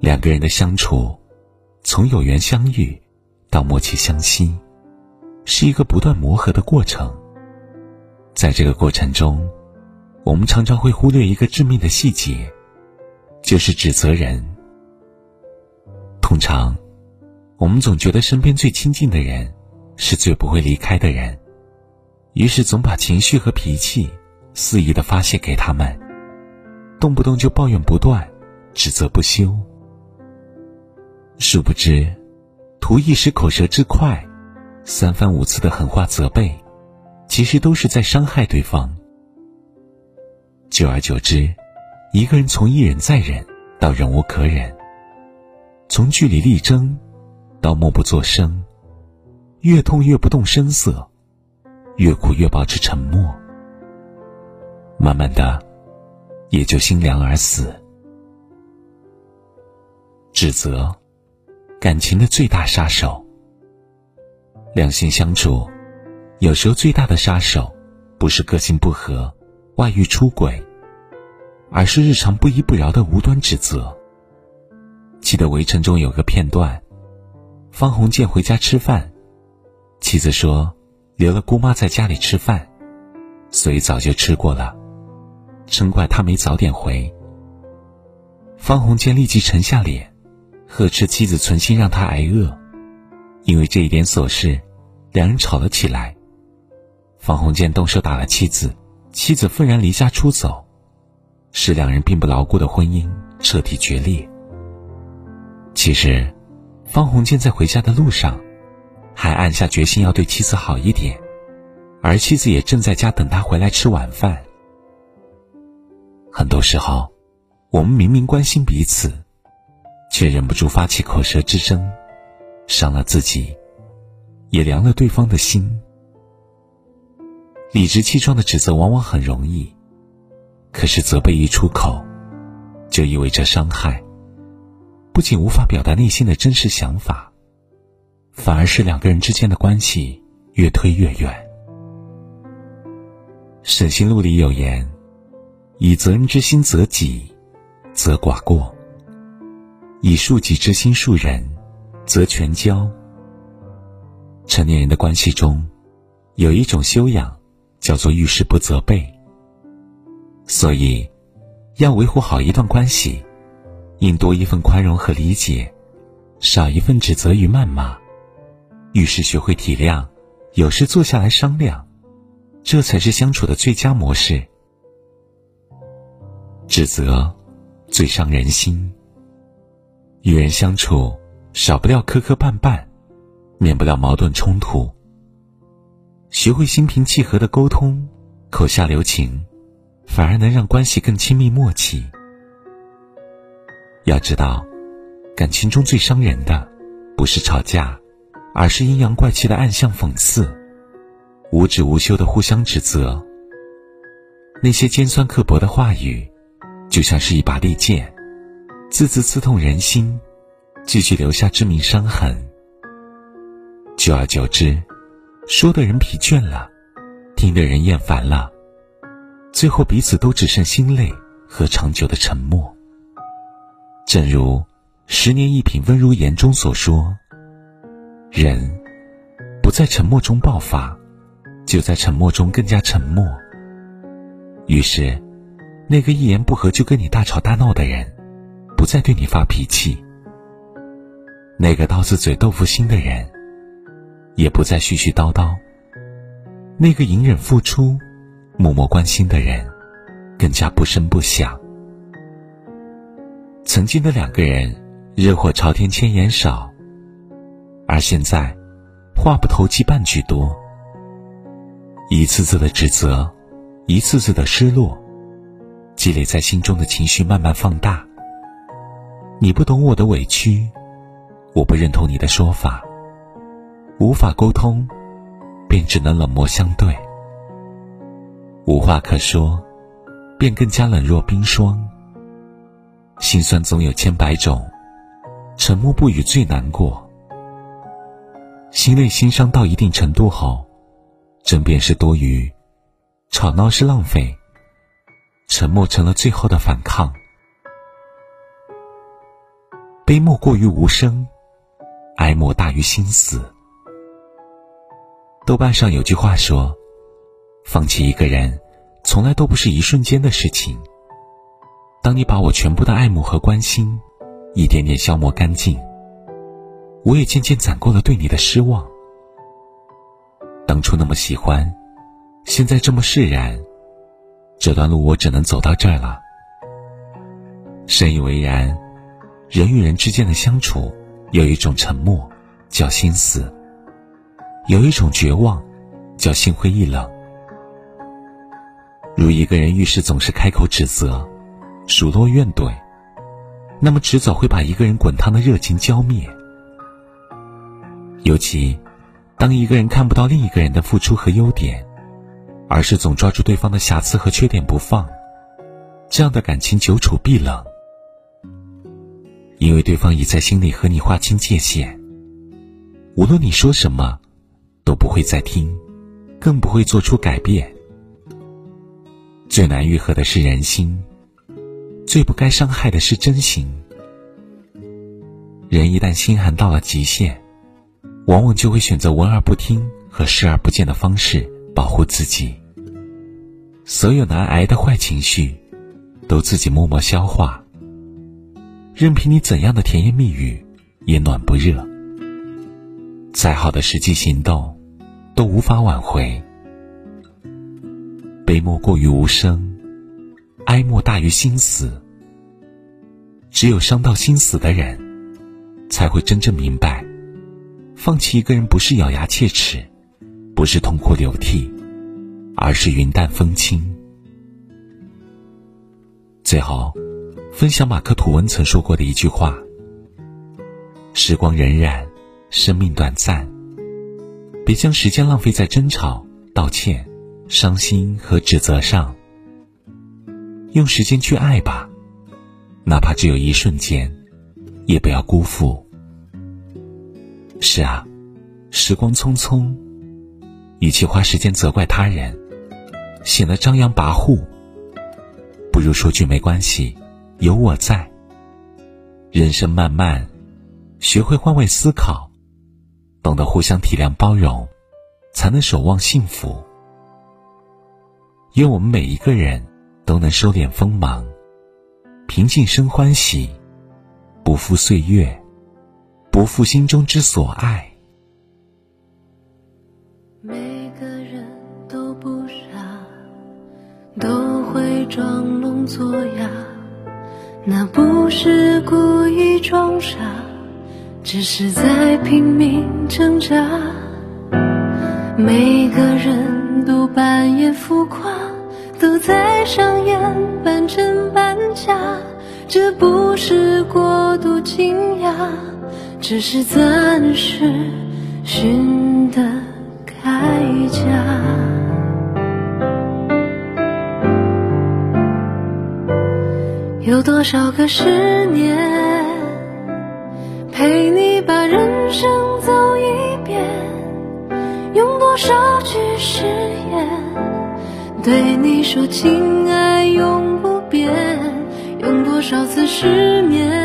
两个人的相处，从有缘相遇到默契相惜，是一个不断磨合的过程。在这个过程中，我们常常会忽略一个致命的细节，就是指责人。通常，我们总觉得身边最亲近的人，是最不会离开的人，于是总把情绪和脾气肆意的发泄给他们，动不动就抱怨不断，指责不休。殊不知，图一时口舌之快，三番五次的狠话责备，其实都是在伤害对方。久而久之，一个人从一忍再忍到忍无可忍。从据理力争，到默不作声，越痛越不动声色，越苦越保持沉默，慢慢的，也就心凉而死。指责，感情的最大杀手。两性相处，有时候最大的杀手，不是个性不合、外遇出轨，而是日常不依不饶的无端指责。记得《围城》中有个片段，方鸿渐回家吃饭，妻子说留了姑妈在家里吃饭，所以早就吃过了，嗔怪他没早点回。方鸿渐立即沉下脸，呵斥妻子存心让他挨饿，因为这一点琐事，两人吵了起来。方鸿渐动手打了妻子，妻子愤然离家出走，使两人并不牢固的婚姻彻底决裂。其实，方鸿渐在回家的路上，还暗下决心要对妻子好一点，而妻子也正在家等他回来吃晚饭。很多时候，我们明明关心彼此，却忍不住发起口舌之争，伤了自己，也凉了对方的心。理直气壮的指责往往很容易，可是责备一出口，就意味着伤害。不仅无法表达内心的真实想法，反而是两个人之间的关系越推越远。沈心路里有言：“以责人之心责己，则寡过；以恕己之心恕人，则全交。”成年人的关系中，有一种修养，叫做遇事不责备。所以，要维护好一段关系。应多一份宽容和理解，少一份指责与谩骂。遇事学会体谅，有事坐下来商量，这才是相处的最佳模式。指责最伤人心。与人相处，少不了磕磕绊绊，免不了矛盾冲突。学会心平气和的沟通，口下留情，反而能让关系更亲密默契。要知道，感情中最伤人的，不是吵架，而是阴阳怪气的暗象讽刺，无止无休的互相指责。那些尖酸刻薄的话语，就像是一把利剑，字字刺痛人心，句句留下致命伤痕。久而久之，说的人疲倦了，听的人厌烦了，最后彼此都只剩心累和长久的沉默。正如“十年一品温如言”中所说：“人不在沉默中爆发，就在沉默中更加沉默。”于是，那个一言不合就跟你大吵大闹的人，不再对你发脾气；那个刀子嘴豆腐心的人，也不再絮絮叨叨；那个隐忍付出、默默关心的人，更加不声不响。曾经的两个人，热火朝天，千言少；而现在，话不投机半句多。一次次的指责，一次次的失落，积累在心中的情绪慢慢放大。你不懂我的委屈，我不认同你的说法，无法沟通，便只能冷漠相对。无话可说，便更加冷若冰霜。心酸总有千百种，沉默不语最难过。心累心伤到一定程度后，争辩是多余，吵闹是浪费，沉默成了最后的反抗。悲莫过于无声，哀莫大于心死。豆瓣上有句话说：“放弃一个人，从来都不是一瞬间的事情。当你把我全部的爱慕和关心，一点点消磨干净，我也渐渐攒够了对你的失望。当初那么喜欢，现在这么释然，这段路我只能走到这儿了。深以为然。”人与人之间的相处，有一种沉默，叫心死；有一种绝望，叫心灰意冷。如一个人遇事总是开口指责、数落怨怼，那么迟早会把一个人滚烫的热情浇灭。尤其，当一个人看不到另一个人的付出和优点，而是总抓住对方的瑕疵和缺点不放，这样的感情久处必冷。因为对方已在心里和你划清界限，无论你说什么，都不会再听，更不会做出改变。最难愈合的是人心，最不该伤害的是真心。人一旦心寒到了极限，往往就会选择闻而不听和视而不见的方式保护自己。所有难挨的坏情绪，都自己默默消化。任凭你怎样的甜言蜜语，也暖不热。再好的实际行动，都无法挽回。悲莫过于无声，哀莫大于心死。只有伤到心死的人，才会真正明白，放弃一个人不是咬牙切齿，不是痛哭流涕，而是云淡风轻。最后。分享马克·吐温曾说过的一句话：“时光荏苒，生命短暂，别将时间浪费在争吵、道歉、伤心和指责上。用时间去爱吧，哪怕只有一瞬间，也不要辜负。”是啊，时光匆匆，与其花时间责怪他人，显得张扬跋扈，不如说句没关系。有我在，人生漫漫，学会换位思考，懂得互相体谅包容，才能守望幸福。愿我们每一个人都能收敛锋芒，平静生欢喜，不负岁月，不负心中之所爱。每个人都不傻，都会装聋作哑。那不是故意装傻，只是在拼命挣扎。每个人都扮演浮夸，都在上演半真半假。这不是过度惊讶，只是暂时寻得铠甲。有多少个十年，陪你把人生走一遍？用多少句誓言，对你说情爱永不变？用多少次失眠，